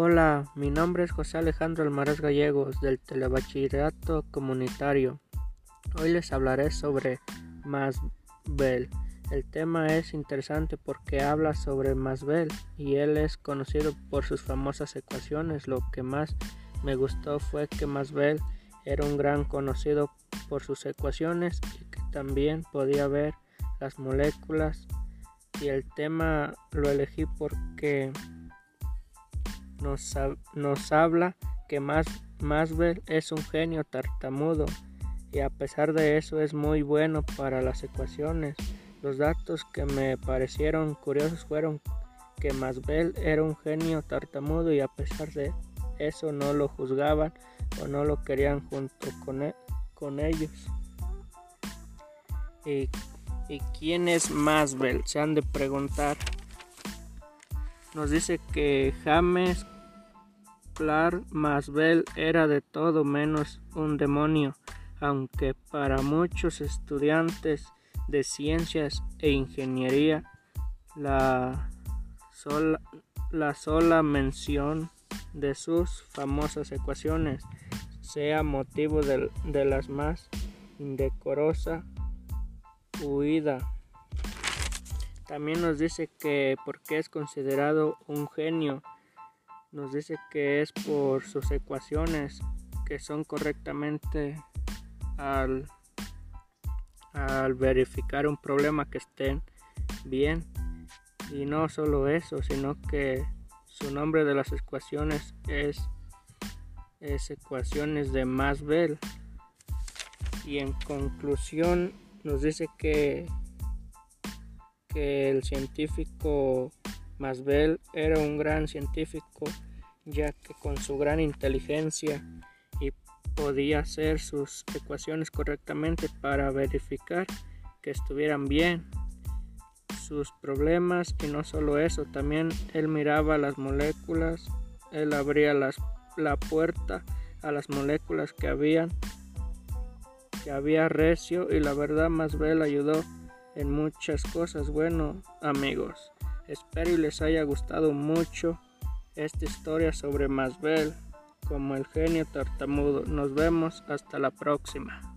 Hola, mi nombre es José Alejandro Almaraz Gallegos del Telebachillerato Comunitario. Hoy les hablaré sobre Masbel. El tema es interesante porque habla sobre Masbel y él es conocido por sus famosas ecuaciones. Lo que más me gustó fue que Masbel era un gran conocido por sus ecuaciones y que también podía ver las moléculas y el tema lo elegí porque nos, habla que Masbel es un genio tartamudo y a pesar de eso es muy bueno para las ecuaciones. Los datos que me parecieron curiosos fueron que Masbel era un genio tartamudo y a pesar de eso no lo juzgaban o no lo querían junto con, e, con ellos. ¿Y, ¿Y quién es Masbel? Se han de preguntar nos dice que James Clark Masbel era de todo menos un demonio, aunque para muchos estudiantes de ciencias e ingeniería la sola, la sola mención de sus famosas ecuaciones sea motivo de, de las más indecorosa huida también nos dice que por qué es considerado un genio. Nos dice que es por sus ecuaciones que son correctamente al, al verificar un problema que estén bien. Y no solo eso, sino que su nombre de las ecuaciones es, es ecuaciones de Maxwell. Y en conclusión nos dice que que el científico Masbel era un gran científico ya que con su gran inteligencia y podía hacer sus ecuaciones correctamente para verificar que estuvieran bien. Sus problemas y no solo eso, también él miraba las moléculas, él abría las, la puerta a las moléculas que habían que había recio y la verdad Masbel ayudó en muchas cosas. Bueno, amigos, espero y les haya gustado mucho esta historia sobre Masbel como el genio tartamudo. Nos vemos hasta la próxima.